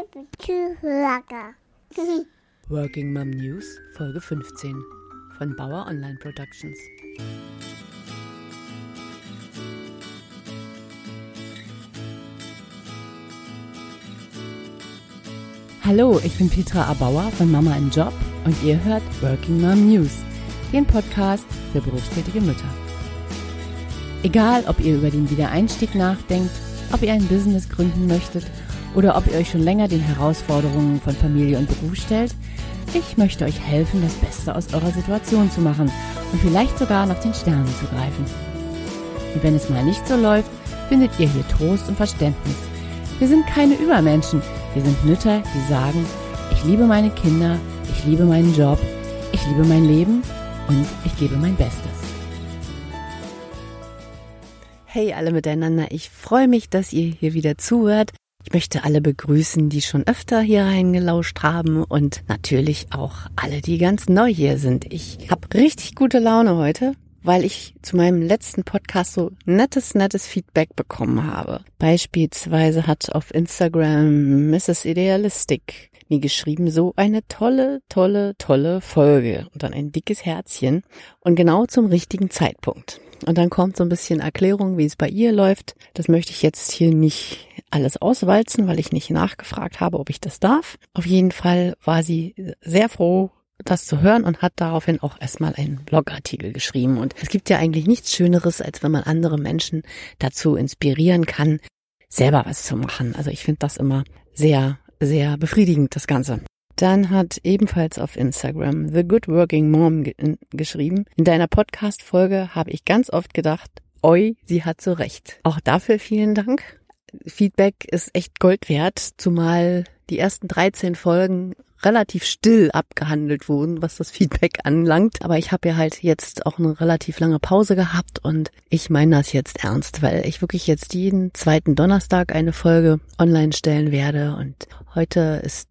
liebe Zuhörer. Working Mom News, Folge 15 von Bauer Online Productions. Hallo, ich bin Petra Abauer von Mama im Job und ihr hört Working Mom News, den Podcast für berufstätige Mütter. Egal, ob ihr über den Wiedereinstieg nachdenkt, ob ihr ein Business gründen möchtet oder ob ihr euch schon länger den Herausforderungen von Familie und Beruf stellt, ich möchte euch helfen, das Beste aus eurer Situation zu machen und vielleicht sogar nach den Sternen zu greifen. Und wenn es mal nicht so läuft, findet ihr hier Trost und Verständnis. Wir sind keine Übermenschen, wir sind Mütter, die sagen, ich liebe meine Kinder, ich liebe meinen Job, ich liebe mein Leben und ich gebe mein Bestes. Hey alle miteinander, ich freue mich, dass ihr hier wieder zuhört. Ich möchte alle begrüßen, die schon öfter hier reingelauscht haben und natürlich auch alle, die ganz neu hier sind. Ich habe richtig gute Laune heute, weil ich zu meinem letzten Podcast so nettes, nettes Feedback bekommen habe. Beispielsweise hat auf Instagram Mrs. Idealistic mir geschrieben, so eine tolle, tolle, tolle Folge und dann ein dickes Herzchen und genau zum richtigen Zeitpunkt. Und dann kommt so ein bisschen Erklärung, wie es bei ihr läuft. Das möchte ich jetzt hier nicht alles auswalzen, weil ich nicht nachgefragt habe, ob ich das darf. Auf jeden Fall war sie sehr froh, das zu hören und hat daraufhin auch erstmal einen Blogartikel geschrieben. Und es gibt ja eigentlich nichts Schöneres, als wenn man andere Menschen dazu inspirieren kann, selber was zu machen. Also ich finde das immer sehr, sehr befriedigend, das Ganze. Dann hat ebenfalls auf Instagram The Good Working Mom ge geschrieben. In deiner Podcast-Folge habe ich ganz oft gedacht, oi, sie hat so recht. Auch dafür vielen Dank. Feedback ist echt Gold wert, zumal die ersten 13 Folgen relativ still abgehandelt wurden, was das Feedback anlangt. Aber ich habe ja halt jetzt auch eine relativ lange Pause gehabt und ich meine das jetzt ernst, weil ich wirklich jetzt jeden zweiten Donnerstag eine Folge online stellen werde und heute ist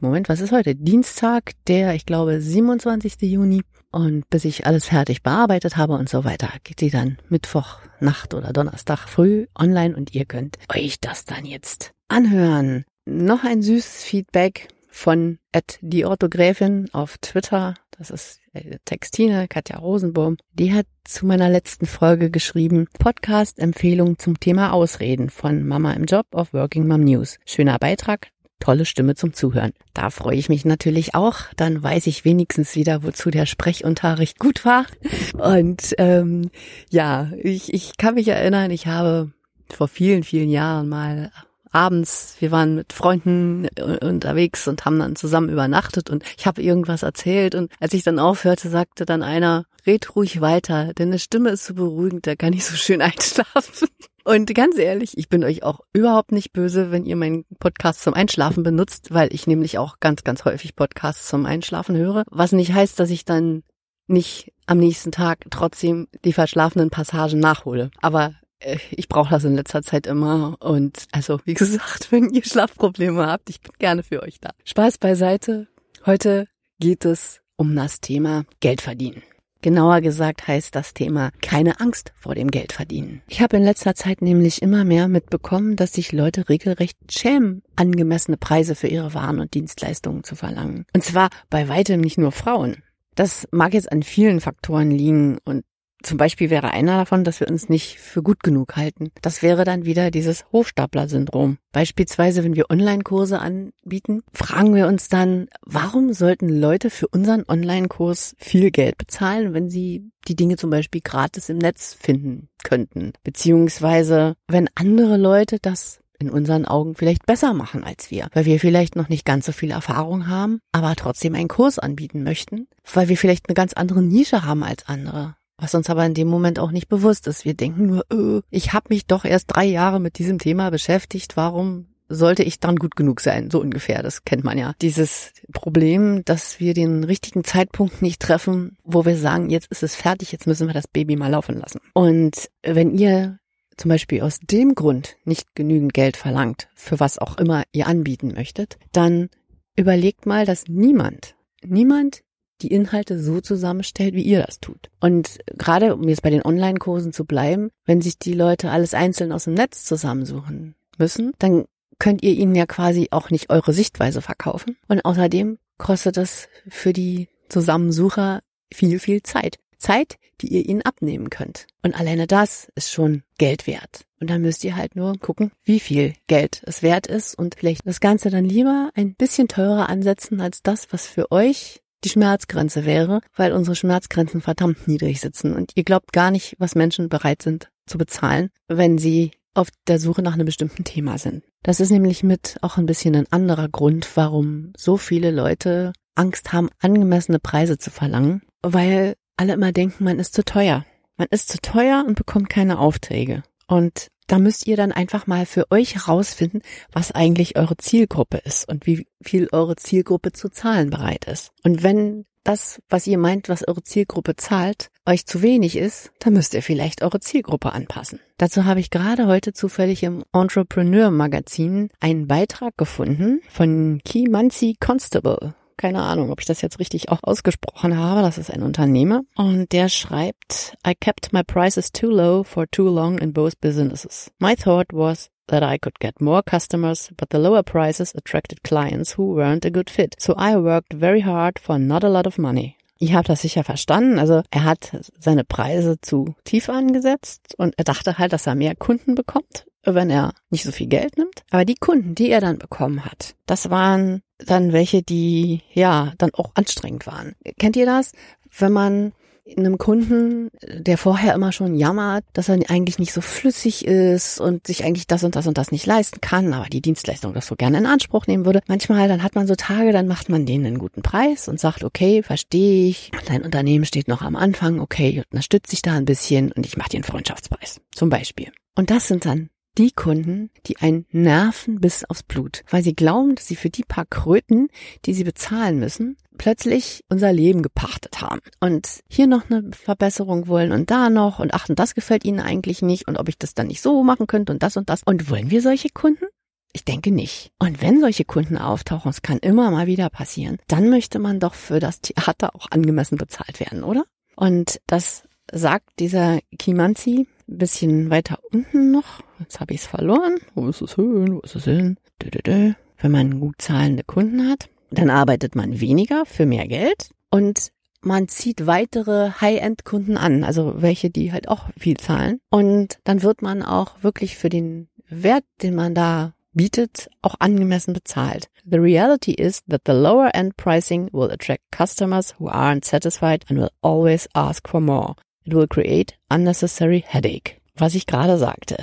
Moment, was ist heute? Dienstag, der, ich glaube, 27. Juni. Und bis ich alles fertig bearbeitet habe und so weiter, geht sie dann Mittwoch Nacht oder Donnerstag früh online und ihr könnt euch das dann jetzt anhören. Noch ein süßes Feedback von Ed die Orthogräfin auf Twitter. Das ist äh, Textine, Katja Rosenbaum. Die hat zu meiner letzten Folge geschrieben, Podcast-Empfehlung zum Thema Ausreden von Mama im Job auf Working Mom News. Schöner Beitrag, tolle Stimme zum Zuhören. Da freue ich mich natürlich auch. Dann weiß ich wenigstens wieder, wozu der Sprechunterricht gut war. Und ähm, ja, ich, ich kann mich erinnern, ich habe vor vielen, vielen Jahren mal abends, wir waren mit Freunden unterwegs und haben dann zusammen übernachtet und ich habe irgendwas erzählt und als ich dann aufhörte, sagte dann einer, red ruhig weiter, denn eine Stimme ist so beruhigend, da kann ich so schön einschlafen. Und ganz ehrlich, ich bin euch auch überhaupt nicht böse, wenn ihr meinen Podcast zum Einschlafen benutzt, weil ich nämlich auch ganz, ganz häufig Podcasts zum Einschlafen höre. Was nicht heißt, dass ich dann nicht am nächsten Tag trotzdem die verschlafenen Passagen nachhole. Aber äh, ich brauche das in letzter Zeit immer. Und also, wie gesagt, wenn ihr Schlafprobleme habt, ich bin gerne für euch da. Spaß beiseite. Heute geht es um das Thema Geld verdienen. Genauer gesagt heißt das Thema keine Angst vor dem Geld verdienen. Ich habe in letzter Zeit nämlich immer mehr mitbekommen, dass sich Leute regelrecht schämen, angemessene Preise für ihre Waren und Dienstleistungen zu verlangen. Und zwar bei weitem nicht nur Frauen. Das mag jetzt an vielen Faktoren liegen und zum Beispiel wäre einer davon, dass wir uns nicht für gut genug halten. Das wäre dann wieder dieses Hochstapler-Syndrom. Beispielsweise, wenn wir Online-Kurse anbieten, fragen wir uns dann, warum sollten Leute für unseren Online-Kurs viel Geld bezahlen, wenn sie die Dinge zum Beispiel gratis im Netz finden könnten? Beziehungsweise, wenn andere Leute das in unseren Augen vielleicht besser machen als wir, weil wir vielleicht noch nicht ganz so viel Erfahrung haben, aber trotzdem einen Kurs anbieten möchten, weil wir vielleicht eine ganz andere Nische haben als andere was uns aber in dem Moment auch nicht bewusst ist. Wir denken nur, öh, ich habe mich doch erst drei Jahre mit diesem Thema beschäftigt, warum sollte ich dann gut genug sein? So ungefähr, das kennt man ja. Dieses Problem, dass wir den richtigen Zeitpunkt nicht treffen, wo wir sagen, jetzt ist es fertig, jetzt müssen wir das Baby mal laufen lassen. Und wenn ihr zum Beispiel aus dem Grund nicht genügend Geld verlangt, für was auch immer ihr anbieten möchtet, dann überlegt mal, dass niemand, niemand die Inhalte so zusammenstellt, wie ihr das tut. Und gerade um jetzt bei den Online-Kursen zu bleiben, wenn sich die Leute alles einzeln aus dem Netz zusammensuchen müssen, dann könnt ihr ihnen ja quasi auch nicht eure Sichtweise verkaufen. Und außerdem kostet es für die Zusammensucher viel, viel Zeit. Zeit, die ihr ihnen abnehmen könnt. Und alleine das ist schon Geld wert. Und dann müsst ihr halt nur gucken, wie viel Geld es wert ist und vielleicht das Ganze dann lieber ein bisschen teurer ansetzen als das, was für euch die Schmerzgrenze wäre, weil unsere Schmerzgrenzen verdammt niedrig sitzen und ihr glaubt gar nicht, was Menschen bereit sind zu bezahlen, wenn sie auf der Suche nach einem bestimmten Thema sind. Das ist nämlich mit auch ein bisschen ein anderer Grund, warum so viele Leute Angst haben, angemessene Preise zu verlangen, weil alle immer denken, man ist zu teuer. Man ist zu teuer und bekommt keine Aufträge. Und da müsst ihr dann einfach mal für euch herausfinden, was eigentlich eure Zielgruppe ist und wie viel eure Zielgruppe zu zahlen bereit ist. Und wenn das, was ihr meint, was eure Zielgruppe zahlt, euch zu wenig ist, dann müsst ihr vielleicht eure Zielgruppe anpassen. Dazu habe ich gerade heute zufällig im Entrepreneur Magazin einen Beitrag gefunden von Kimanzi Constable keine Ahnung, ob ich das jetzt richtig auch ausgesprochen habe. Das ist ein Unternehmer. Und der schreibt, I kept my prices too low for too long in both businesses. My thought was that I could get more customers, but the lower prices attracted clients who weren't a good fit. So I worked very hard for not a lot of money. Ich habe das sicher verstanden. Also er hat seine Preise zu tief angesetzt und er dachte halt, dass er mehr Kunden bekommt, wenn er nicht so viel Geld nimmt. Aber die Kunden, die er dann bekommen hat, das waren dann welche, die ja dann auch anstrengend waren. Kennt ihr das? Wenn man einem Kunden, der vorher immer schon jammert, dass er eigentlich nicht so flüssig ist und sich eigentlich das und das und das nicht leisten kann, aber die Dienstleistung das so gerne in Anspruch nehmen würde. Manchmal, dann hat man so Tage, dann macht man denen einen guten Preis und sagt, okay, verstehe ich, dein Unternehmen steht noch am Anfang, okay, unterstütze ich da ein bisschen und ich mache dir einen Freundschaftspreis, zum Beispiel. Und das sind dann die Kunden, die einen nerven bis aufs Blut, weil sie glauben, dass sie für die paar Kröten, die sie bezahlen müssen, plötzlich unser Leben gepachtet haben und hier noch eine Verbesserung wollen und da noch und ach, und das gefällt ihnen eigentlich nicht und ob ich das dann nicht so machen könnte und das und das. Und wollen wir solche Kunden? Ich denke nicht. Und wenn solche Kunden auftauchen, es kann immer mal wieder passieren, dann möchte man doch für das Theater auch angemessen bezahlt werden, oder? Und das sagt dieser Kimanzi ein bisschen weiter unten noch. Jetzt habe ich es verloren. Wo ist es hin? Wo ist es hin? Dö, dö, dö. Wenn man gut zahlende Kunden hat, dann arbeitet man weniger für mehr Geld und man zieht weitere High-End-Kunden an, also welche, die halt auch viel zahlen. Und dann wird man auch wirklich für den Wert, den man da bietet, auch angemessen bezahlt. The reality is that the lower end pricing will attract customers who aren't satisfied and will always ask for more. It will create unnecessary headache. Was ich gerade sagte.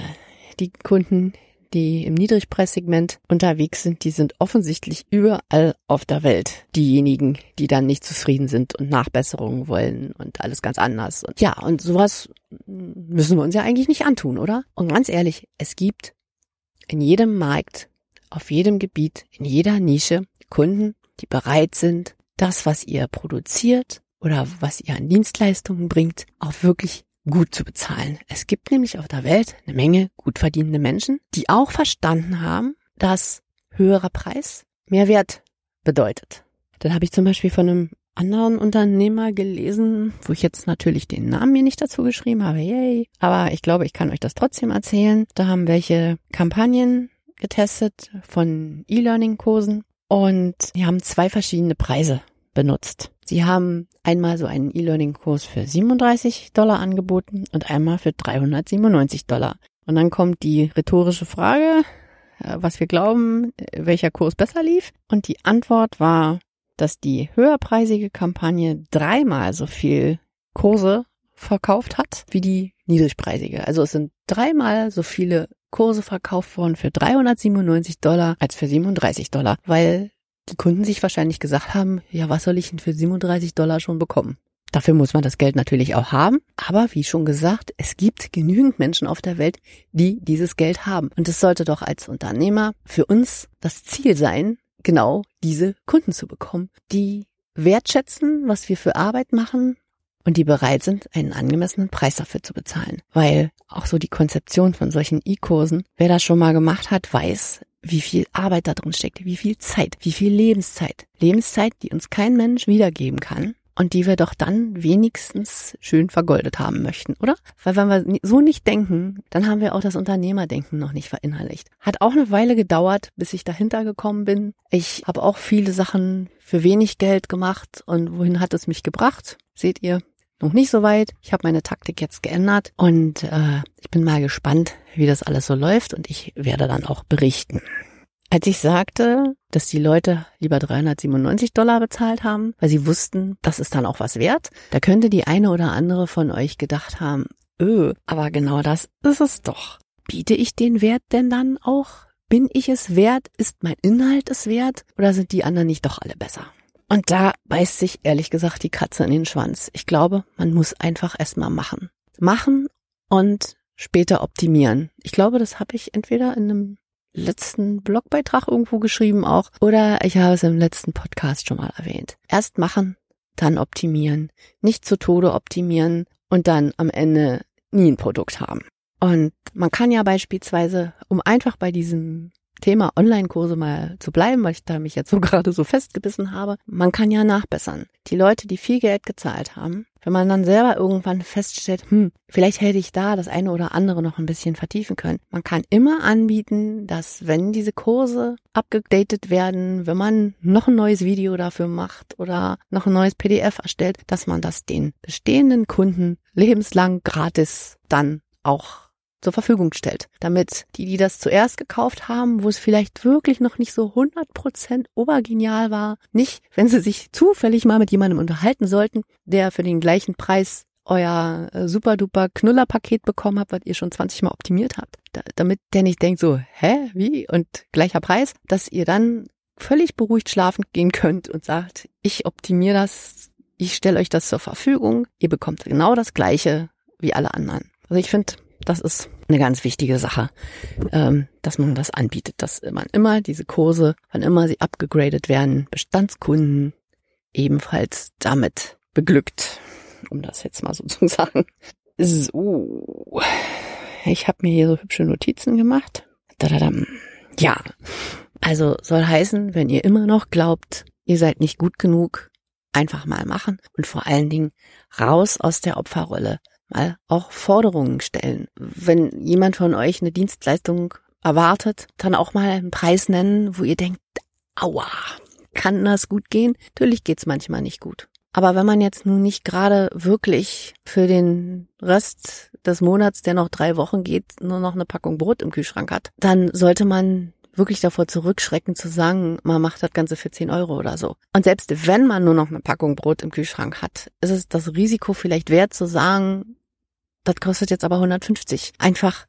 Die Kunden, die im Niedrigpreissegment unterwegs sind, die sind offensichtlich überall auf der Welt. Diejenigen, die dann nicht zufrieden sind und Nachbesserungen wollen und alles ganz anders. Und ja, und sowas müssen wir uns ja eigentlich nicht antun, oder? Und ganz ehrlich, es gibt in jedem Markt, auf jedem Gebiet, in jeder Nische Kunden, die bereit sind, das, was ihr produziert, oder was ihr an Dienstleistungen bringt, auch wirklich gut zu bezahlen. Es gibt nämlich auf der Welt eine Menge gut verdienende Menschen, die auch verstanden haben, dass höherer Preis mehr Wert bedeutet. Dann habe ich zum Beispiel von einem anderen Unternehmer gelesen, wo ich jetzt natürlich den Namen mir nicht dazu geschrieben habe, yay. Aber ich glaube, ich kann euch das trotzdem erzählen. Da haben welche Kampagnen getestet von E-Learning-Kursen und die haben zwei verschiedene Preise benutzt. Sie haben einmal so einen E-Learning-Kurs für 37 Dollar angeboten und einmal für 397 Dollar. Und dann kommt die rhetorische Frage, äh, was wir glauben, welcher Kurs besser lief. Und die Antwort war, dass die höherpreisige Kampagne dreimal so viel Kurse verkauft hat wie die niedrigpreisige. Also es sind dreimal so viele Kurse verkauft worden für 397 Dollar als für 37 Dollar, weil die Kunden sich wahrscheinlich gesagt haben, ja, was soll ich denn für 37 Dollar schon bekommen? Dafür muss man das Geld natürlich auch haben. Aber wie schon gesagt, es gibt genügend Menschen auf der Welt, die dieses Geld haben. Und es sollte doch als Unternehmer für uns das Ziel sein, genau diese Kunden zu bekommen, die wertschätzen, was wir für Arbeit machen und die bereit sind, einen angemessenen Preis dafür zu bezahlen. Weil auch so die Konzeption von solchen E-Kursen, wer das schon mal gemacht hat, weiß, wie viel Arbeit da drin steckt, wie viel Zeit, wie viel Lebenszeit. Lebenszeit, die uns kein Mensch wiedergeben kann. und die wir doch dann wenigstens schön vergoldet haben möchten, oder? Weil wenn wir so nicht denken, dann haben wir auch das Unternehmerdenken noch nicht verinnerlicht. Hat auch eine Weile gedauert, bis ich dahinter gekommen bin. Ich habe auch viele Sachen für wenig Geld gemacht und wohin hat es mich gebracht? Seht ihr, noch nicht so weit. Ich habe meine Taktik jetzt geändert und äh, ich bin mal gespannt, wie das alles so läuft und ich werde dann auch berichten. Als ich sagte, dass die Leute lieber 397 Dollar bezahlt haben, weil sie wussten, das ist dann auch was wert, da könnte die eine oder andere von euch gedacht haben, öh, aber genau das ist es doch. Biete ich den Wert denn dann auch? Bin ich es wert? Ist mein Inhalt es wert? Oder sind die anderen nicht doch alle besser? Und da beißt sich ehrlich gesagt die Katze in den Schwanz. Ich glaube, man muss einfach erstmal machen. Machen und später optimieren. Ich glaube, das habe ich entweder in einem letzten Blogbeitrag irgendwo geschrieben auch oder ich habe es im letzten Podcast schon mal erwähnt. Erst machen, dann optimieren. Nicht zu Tode optimieren und dann am Ende nie ein Produkt haben. Und man kann ja beispielsweise, um einfach bei diesem Thema Online-Kurse mal zu bleiben, weil ich da mich jetzt so gerade so festgebissen habe, man kann ja nachbessern. Die Leute, die viel Geld gezahlt haben, wenn man dann selber irgendwann feststellt, hm, vielleicht hätte ich da das eine oder andere noch ein bisschen vertiefen können. Man kann immer anbieten, dass wenn diese Kurse abgedatet werden, wenn man noch ein neues Video dafür macht oder noch ein neues PDF erstellt, dass man das den bestehenden Kunden lebenslang gratis dann auch zur Verfügung stellt, damit die, die das zuerst gekauft haben, wo es vielleicht wirklich noch nicht so 100% obergenial war, nicht, wenn sie sich zufällig mal mit jemandem unterhalten sollten, der für den gleichen Preis euer äh, super duper Knullerpaket bekommen habt, was ihr schon 20 Mal optimiert habt, da, damit der nicht denkt so, hä, wie? Und gleicher Preis, dass ihr dann völlig beruhigt schlafen gehen könnt und sagt, ich optimiere das, ich stelle euch das zur Verfügung, ihr bekommt genau das gleiche wie alle anderen. Also ich finde, das ist eine ganz wichtige Sache, ähm, dass man das anbietet, dass man immer diese Kurse, wann immer sie abgegradet werden, Bestandskunden ebenfalls damit beglückt, um das jetzt mal so zu sagen. So, ich habe mir hier so hübsche Notizen gemacht. Dadadam. Ja, also soll heißen, wenn ihr immer noch glaubt, ihr seid nicht gut genug, einfach mal machen und vor allen Dingen raus aus der Opferrolle mal auch Forderungen stellen. Wenn jemand von euch eine Dienstleistung erwartet, dann auch mal einen Preis nennen, wo ihr denkt, aua, kann das gut gehen? Natürlich geht's manchmal nicht gut. Aber wenn man jetzt nun nicht gerade wirklich für den Rest des Monats, der noch drei Wochen geht, nur noch eine Packung Brot im Kühlschrank hat, dann sollte man wirklich davor zurückschrecken zu sagen, man macht das Ganze für 10 Euro oder so. Und selbst wenn man nur noch eine Packung Brot im Kühlschrank hat, ist es das Risiko vielleicht wert zu sagen, das kostet jetzt aber 150. Einfach,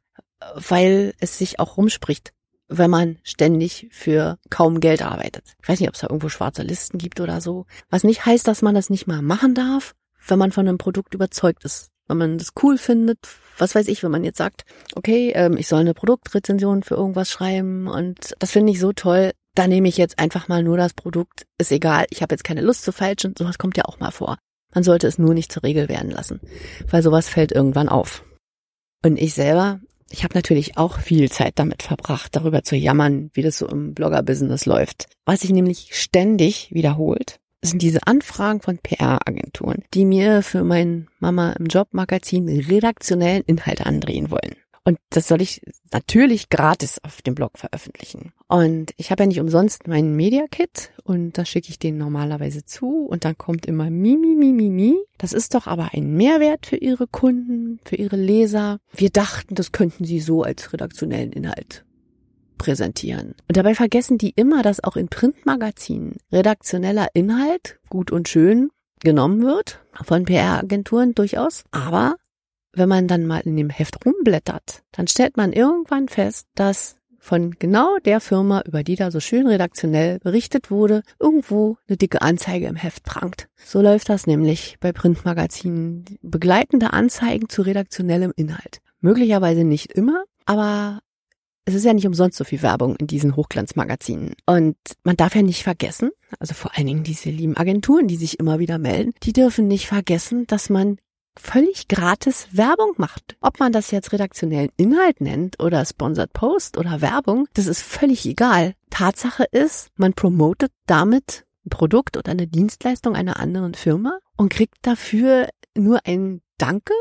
weil es sich auch rumspricht, wenn man ständig für kaum Geld arbeitet. Ich weiß nicht, ob es da irgendwo schwarze Listen gibt oder so. Was nicht heißt, dass man das nicht mal machen darf, wenn man von einem Produkt überzeugt ist. Wenn man das cool findet, was weiß ich, wenn man jetzt sagt, okay, ähm, ich soll eine Produktrezension für irgendwas schreiben und das finde ich so toll, da nehme ich jetzt einfach mal nur das Produkt, ist egal, ich habe jetzt keine Lust zu falschen, sowas kommt ja auch mal vor. Man sollte es nur nicht zur Regel werden lassen, weil sowas fällt irgendwann auf. Und ich selber, ich habe natürlich auch viel Zeit damit verbracht, darüber zu jammern, wie das so im Blogger-Business läuft. Was sich nämlich ständig wiederholt, sind diese Anfragen von PR-Agenturen, die mir für mein Mama im Job-Magazin redaktionellen Inhalt andrehen wollen. Und das soll ich natürlich gratis auf dem Blog veröffentlichen. Und ich habe ja nicht umsonst meinen Media Kit und da schicke ich den normalerweise zu und dann kommt immer mi, mi, mi, mi, mi. Das ist doch aber ein Mehrwert für Ihre Kunden, für Ihre Leser. Wir dachten, das könnten Sie so als redaktionellen Inhalt präsentieren. Und dabei vergessen die immer, dass auch in Printmagazinen redaktioneller Inhalt gut und schön genommen wird, von PR-Agenturen durchaus, aber wenn man dann mal in dem Heft rumblättert, dann stellt man irgendwann fest, dass von genau der Firma, über die da so schön redaktionell berichtet wurde, irgendwo eine dicke Anzeige im Heft prangt. So läuft das nämlich bei Printmagazinen. Begleitende Anzeigen zu redaktionellem Inhalt. Möglicherweise nicht immer, aber es ist ja nicht umsonst so viel Werbung in diesen Hochglanzmagazinen. Und man darf ja nicht vergessen, also vor allen Dingen diese lieben Agenturen, die sich immer wieder melden, die dürfen nicht vergessen, dass man völlig gratis Werbung macht. Ob man das jetzt redaktionellen Inhalt nennt oder Sponsored Post oder Werbung, das ist völlig egal. Tatsache ist, man promotet damit ein Produkt oder eine Dienstleistung einer anderen Firma und kriegt dafür nur ein Danke,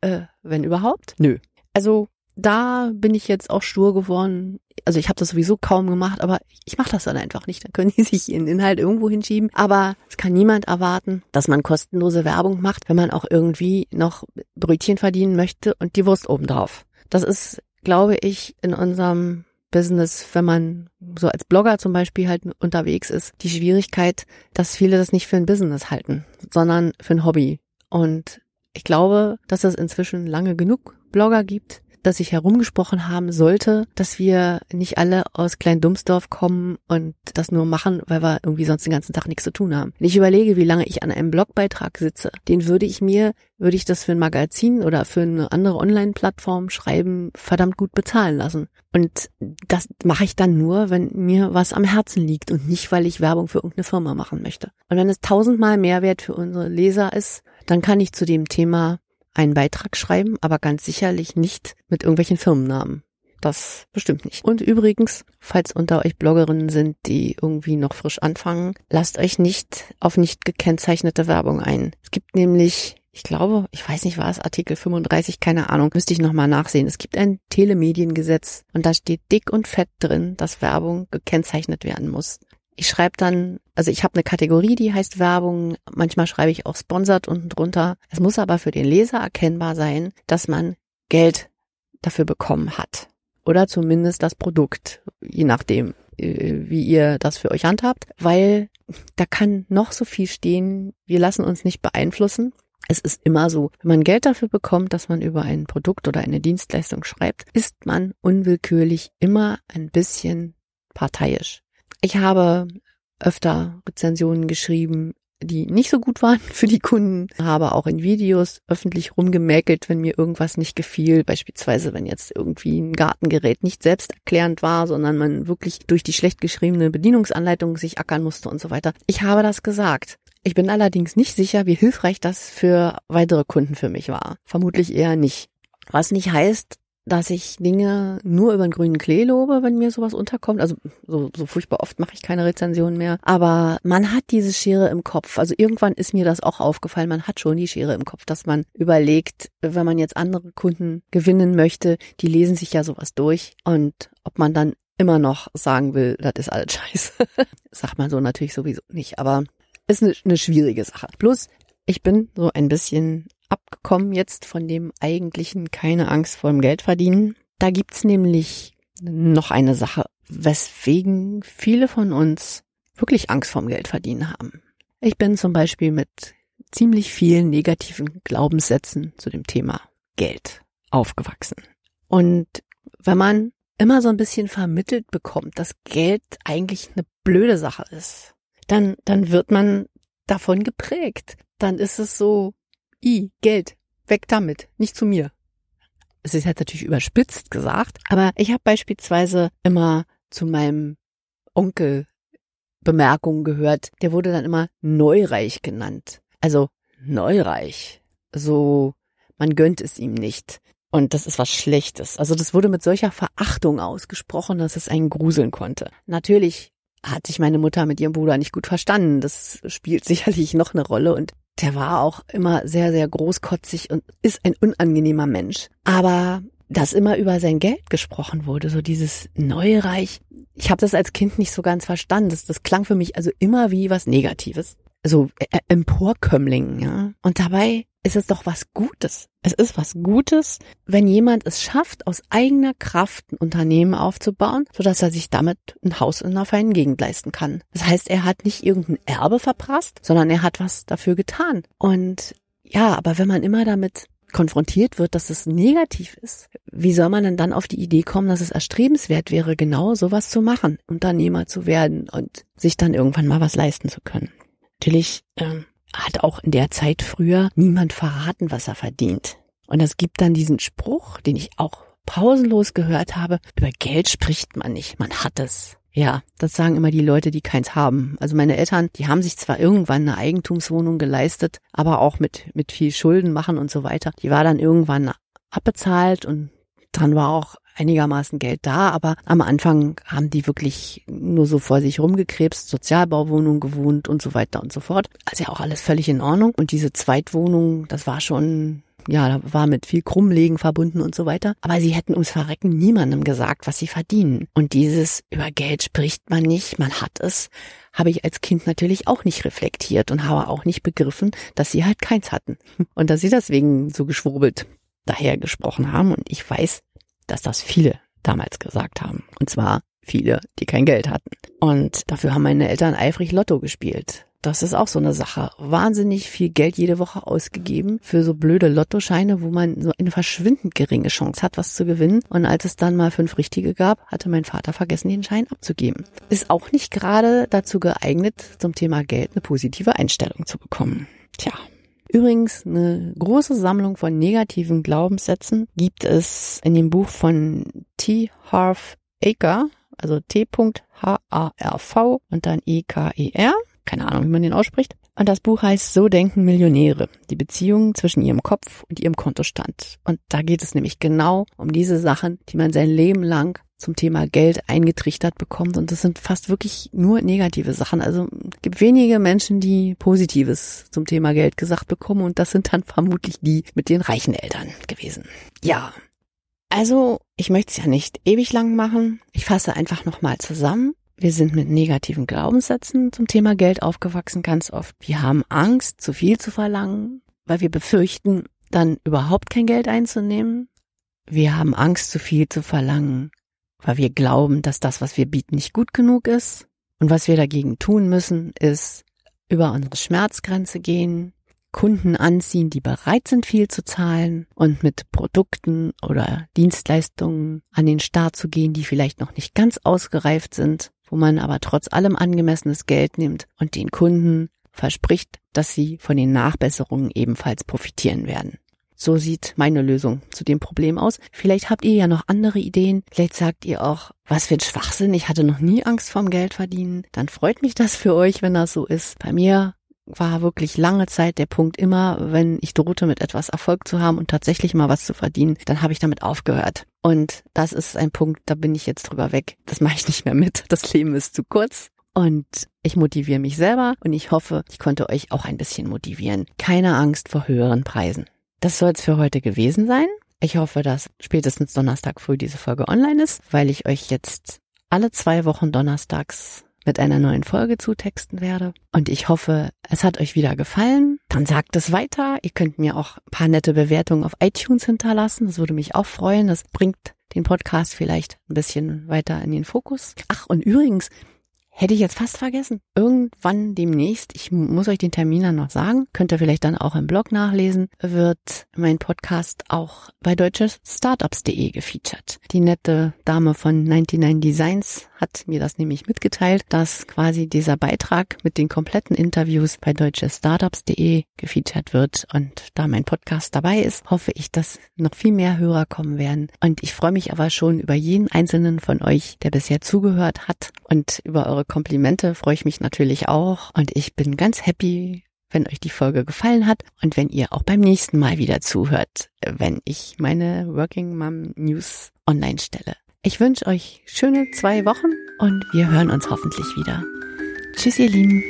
äh, wenn überhaupt? Nö. Also da bin ich jetzt auch stur geworden. Also ich habe das sowieso kaum gemacht, aber ich mache das dann einfach nicht. Dann können die sich ihren Inhalt irgendwo hinschieben. Aber es kann niemand erwarten, dass man kostenlose Werbung macht, wenn man auch irgendwie noch Brötchen verdienen möchte und die Wurst obendrauf. Das ist, glaube ich, in unserem Business, wenn man so als Blogger zum Beispiel halt unterwegs ist, die Schwierigkeit, dass viele das nicht für ein Business halten, sondern für ein Hobby. Und ich glaube, dass es inzwischen lange genug Blogger gibt, dass sich herumgesprochen haben sollte, dass wir nicht alle aus Klein-Dumsdorf kommen und das nur machen, weil wir irgendwie sonst den ganzen Tag nichts zu tun haben. Wenn ich überlege, wie lange ich an einem Blogbeitrag sitze, den würde ich mir, würde ich das für ein Magazin oder für eine andere Online-Plattform schreiben, verdammt gut bezahlen lassen. Und das mache ich dann nur, wenn mir was am Herzen liegt und nicht, weil ich Werbung für irgendeine Firma machen möchte. Und wenn es tausendmal Mehrwert für unsere Leser ist, dann kann ich zu dem Thema einen Beitrag schreiben, aber ganz sicherlich nicht mit irgendwelchen Firmennamen. Das bestimmt nicht. Und übrigens, falls unter euch Bloggerinnen sind, die irgendwie noch frisch anfangen, lasst euch nicht auf nicht gekennzeichnete Werbung ein. Es gibt nämlich, ich glaube, ich weiß nicht, war es Artikel 35, keine Ahnung, müsste ich nochmal nachsehen. Es gibt ein Telemediengesetz und da steht dick und fett drin, dass Werbung gekennzeichnet werden muss. Ich schreibe dann, also ich habe eine Kategorie, die heißt Werbung. Manchmal schreibe ich auch Sponsored unten drunter. Es muss aber für den Leser erkennbar sein, dass man Geld dafür bekommen hat. Oder zumindest das Produkt, je nachdem, äh, wie ihr das für euch handhabt. Weil da kann noch so viel stehen. Wir lassen uns nicht beeinflussen. Es ist immer so, wenn man Geld dafür bekommt, dass man über ein Produkt oder eine Dienstleistung schreibt, ist man unwillkürlich immer ein bisschen parteiisch. Ich habe öfter Rezensionen geschrieben, die nicht so gut waren für die Kunden, habe auch in Videos öffentlich rumgemäkelt, wenn mir irgendwas nicht gefiel, beispielsweise wenn jetzt irgendwie ein Gartengerät nicht selbsterklärend war, sondern man wirklich durch die schlecht geschriebene Bedienungsanleitung sich ackern musste und so weiter. Ich habe das gesagt. Ich bin allerdings nicht sicher, wie hilfreich das für weitere Kunden für mich war. Vermutlich eher nicht. Was nicht heißt, dass ich Dinge nur über den grünen Klee lobe, wenn mir sowas unterkommt. Also so, so furchtbar oft mache ich keine Rezension mehr. Aber man hat diese Schere im Kopf. Also irgendwann ist mir das auch aufgefallen. Man hat schon die Schere im Kopf, dass man überlegt, wenn man jetzt andere Kunden gewinnen möchte, die lesen sich ja sowas durch. Und ob man dann immer noch sagen will, das ist alles scheiße. Sagt man so natürlich sowieso nicht. Aber ist eine, eine schwierige Sache. Plus, ich bin so ein bisschen abgekommen jetzt von dem eigentlichen keine Angst vor dem Geldverdienen. Da gibt's nämlich noch eine Sache, weswegen viele von uns wirklich Angst vorm Geldverdienen haben. Ich bin zum Beispiel mit ziemlich vielen negativen Glaubenssätzen zu dem Thema Geld aufgewachsen. Und wenn man immer so ein bisschen vermittelt bekommt, dass Geld eigentlich eine blöde Sache ist, dann, dann wird man davon geprägt. Dann ist es so, i, Geld, weg damit, nicht zu mir. Es ist jetzt natürlich überspitzt gesagt, aber ich habe beispielsweise immer zu meinem Onkel Bemerkungen gehört, der wurde dann immer Neureich genannt. Also Neureich. So, man gönnt es ihm nicht. Und das ist was Schlechtes. Also das wurde mit solcher Verachtung ausgesprochen, dass es einen gruseln konnte. Natürlich hat sich meine Mutter mit ihrem Bruder nicht gut verstanden. Das spielt sicherlich noch eine Rolle und der war auch immer sehr, sehr großkotzig und ist ein unangenehmer Mensch. Aber dass immer über sein Geld gesprochen wurde, so dieses Neureich. Ich habe das als Kind nicht so ganz verstanden. Das, das klang für mich also immer wie was Negatives. So äh, Emporkömmling, ja. Und dabei ist es doch was Gutes. Es ist was Gutes, wenn jemand es schafft, aus eigener Kraft ein Unternehmen aufzubauen, sodass er sich damit ein Haus in einer feinen Gegend leisten kann. Das heißt, er hat nicht irgendein Erbe verprasst, sondern er hat was dafür getan. Und ja, aber wenn man immer damit konfrontiert wird, dass es negativ ist, wie soll man denn dann auf die Idee kommen, dass es erstrebenswert wäre, genau sowas zu machen, Unternehmer zu werden und sich dann irgendwann mal was leisten zu können? Natürlich ähm, hat auch in der Zeit früher niemand verraten, was er verdient. Und es gibt dann diesen Spruch, den ich auch pausenlos gehört habe, über Geld spricht man nicht, man hat es. Ja, das sagen immer die Leute, die keins haben. Also meine Eltern, die haben sich zwar irgendwann eine Eigentumswohnung geleistet, aber auch mit, mit viel Schulden machen und so weiter. Die war dann irgendwann abbezahlt und dran war auch einigermaßen Geld da, aber am Anfang haben die wirklich nur so vor sich rumgekrebst, Sozialbauwohnung gewohnt und so weiter und so fort. Also ja auch alles völlig in Ordnung. Und diese Zweitwohnung, das war schon ja, war mit viel Krummlegen verbunden und so weiter. Aber sie hätten ums Verrecken niemandem gesagt, was sie verdienen. Und dieses über Geld spricht man nicht, man hat es, habe ich als Kind natürlich auch nicht reflektiert und habe auch nicht begriffen, dass sie halt keins hatten. Und dass sie deswegen so geschwurbelt daher gesprochen haben. Und ich weiß, dass das viele damals gesagt haben. Und zwar viele, die kein Geld hatten. Und dafür haben meine Eltern eifrig Lotto gespielt. Das ist auch so eine Sache. Wahnsinnig viel Geld jede Woche ausgegeben für so blöde Lottoscheine, wo man so eine verschwindend geringe Chance hat, was zu gewinnen. Und als es dann mal fünf richtige gab, hatte mein Vater vergessen, den Schein abzugeben. Ist auch nicht gerade dazu geeignet, zum Thema Geld eine positive Einstellung zu bekommen. Tja, Übrigens, eine große Sammlung von negativen Glaubenssätzen gibt es in dem Buch von T. Harv Aker, also T.H-A-R-V und dann E-K-E-R. Keine Ahnung, wie man den ausspricht. Und das Buch heißt So denken Millionäre, die Beziehung zwischen ihrem Kopf und ihrem Kontostand. Und da geht es nämlich genau um diese Sachen, die man sein Leben lang zum Thema Geld eingetrichtert bekommt. Und das sind fast wirklich nur negative Sachen. Also gibt wenige Menschen, die Positives zum Thema Geld gesagt bekommen. Und das sind dann vermutlich die mit den reichen Eltern gewesen. Ja. Also, ich möchte es ja nicht ewig lang machen. Ich fasse einfach nochmal zusammen. Wir sind mit negativen Glaubenssätzen zum Thema Geld aufgewachsen ganz oft. Wir haben Angst, zu viel zu verlangen, weil wir befürchten, dann überhaupt kein Geld einzunehmen. Wir haben Angst, zu viel zu verlangen, weil wir glauben, dass das, was wir bieten, nicht gut genug ist. Und was wir dagegen tun müssen, ist über unsere Schmerzgrenze gehen, Kunden anziehen, die bereit sind, viel zu zahlen und mit Produkten oder Dienstleistungen an den Start zu gehen, die vielleicht noch nicht ganz ausgereift sind, wo man aber trotz allem angemessenes Geld nimmt und den Kunden verspricht, dass sie von den Nachbesserungen ebenfalls profitieren werden. So sieht meine Lösung zu dem Problem aus. Vielleicht habt ihr ja noch andere Ideen. Vielleicht sagt ihr auch, was für ein Schwachsinn. Ich hatte noch nie Angst vorm Geld verdienen. Dann freut mich das für euch, wenn das so ist. Bei mir war wirklich lange Zeit der Punkt immer, wenn ich drohte, mit etwas Erfolg zu haben und tatsächlich mal was zu verdienen, dann habe ich damit aufgehört. Und das ist ein Punkt, da bin ich jetzt drüber weg. Das mache ich nicht mehr mit. Das Leben ist zu kurz. Und ich motiviere mich selber und ich hoffe, ich konnte euch auch ein bisschen motivieren. Keine Angst vor höheren Preisen. Das soll es für heute gewesen sein. Ich hoffe, dass spätestens Donnerstag früh diese Folge online ist, weil ich euch jetzt alle zwei Wochen donnerstags mit einer neuen Folge zutexten werde. Und ich hoffe, es hat euch wieder gefallen. Dann sagt es weiter. Ihr könnt mir auch ein paar nette Bewertungen auf iTunes hinterlassen. Das würde mich auch freuen. Das bringt den Podcast vielleicht ein bisschen weiter in den Fokus. Ach, und übrigens, Hätte ich jetzt fast vergessen. Irgendwann demnächst, ich muss euch den Termin dann noch sagen, könnt ihr vielleicht dann auch im Blog nachlesen, wird mein Podcast auch bei deutschestartups.de gefeatured. Die nette Dame von 99 Designs hat mir das nämlich mitgeteilt, dass quasi dieser Beitrag mit den kompletten Interviews bei deutschestartups.de gefeatured wird. Und da mein Podcast dabei ist, hoffe ich, dass noch viel mehr Hörer kommen werden. Und ich freue mich aber schon über jeden einzelnen von euch, der bisher zugehört hat. Und über eure Komplimente freue ich mich natürlich auch. Und ich bin ganz happy, wenn euch die Folge gefallen hat und wenn ihr auch beim nächsten Mal wieder zuhört, wenn ich meine Working Mom News online stelle. Ich wünsche euch schöne zwei Wochen und wir hören uns hoffentlich wieder. Tschüss, ihr Lieben.